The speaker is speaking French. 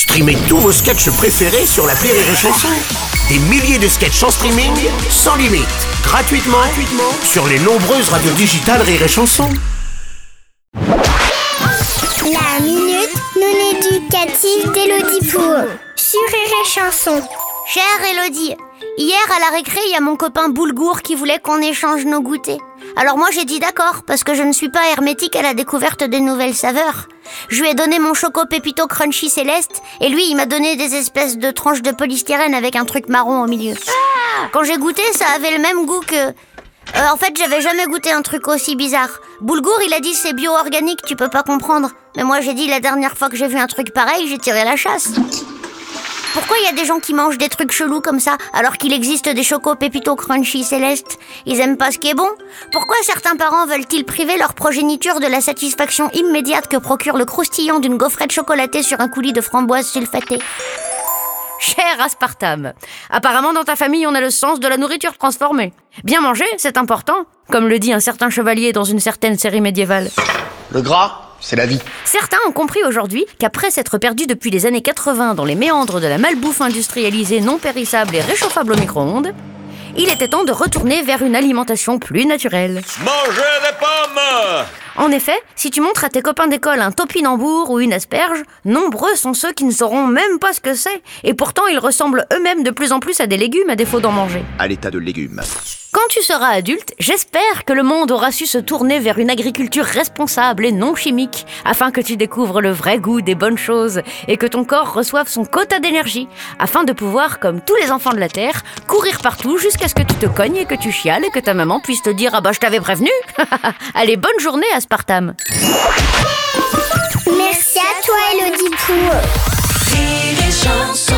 Streamez tous vos sketchs préférés sur la Rire et Chanson. Des milliers de sketchs en streaming, sans limite, gratuitement, sur les nombreuses radios digitales Rire et Chanson. La minute non éducative d'Elodie Pour sur Rire et Chanson. Chère Elodie, hier à la récré, il y a mon copain Boulgour qui voulait qu'on échange nos goûters. Alors moi j'ai dit d'accord, parce que je ne suis pas hermétique à la découverte des nouvelles saveurs. Je lui ai donné mon choco pépito crunchy céleste, et lui il m'a donné des espèces de tranches de polystyrène avec un truc marron au milieu. Quand j'ai goûté, ça avait le même goût que... Euh, en fait, j'avais jamais goûté un truc aussi bizarre. Boulgour, il a dit c'est bio-organique, tu peux pas comprendre. Mais moi j'ai dit la dernière fois que j'ai vu un truc pareil, j'ai tiré la chasse. Pourquoi il y a des gens qui mangent des trucs chelous comme ça alors qu'il existe des chocos pépito crunchy célestes Ils aiment pas ce qui est bon Pourquoi certains parents veulent-ils priver leur progéniture de la satisfaction immédiate que procure le croustillant d'une gaufrette chocolatée sur un coulis de framboise sulfatée? Cher aspartame, apparemment dans ta famille on a le sens de la nourriture transformée. Bien manger, c'est important, comme le dit un certain chevalier dans une certaine série médiévale. Le gras, c'est la vie. Certains ont compris aujourd'hui qu'après s'être perdus depuis les années 80 dans les méandres de la malbouffe industrialisée non périssable et réchauffable au micro-ondes, il était temps de retourner vers une alimentation plus naturelle. Mangez des pommes En effet, si tu montres à tes copains d'école un topinambour ou une asperge, nombreux sont ceux qui ne sauront même pas ce que c'est, et pourtant ils ressemblent eux-mêmes de plus en plus à des légumes à défaut d'en manger. À l'état de légumes. Tu seras adulte, j'espère que le monde aura su se tourner vers une agriculture responsable et non chimique, afin que tu découvres le vrai goût des bonnes choses et que ton corps reçoive son quota d'énergie, afin de pouvoir, comme tous les enfants de la Terre, courir partout jusqu'à ce que tu te cognes et que tu chiales et que ta maman puisse te dire Ah bah je t'avais prévenu. Allez, bonne journée, Aspartame Merci à toi, Elodie chanson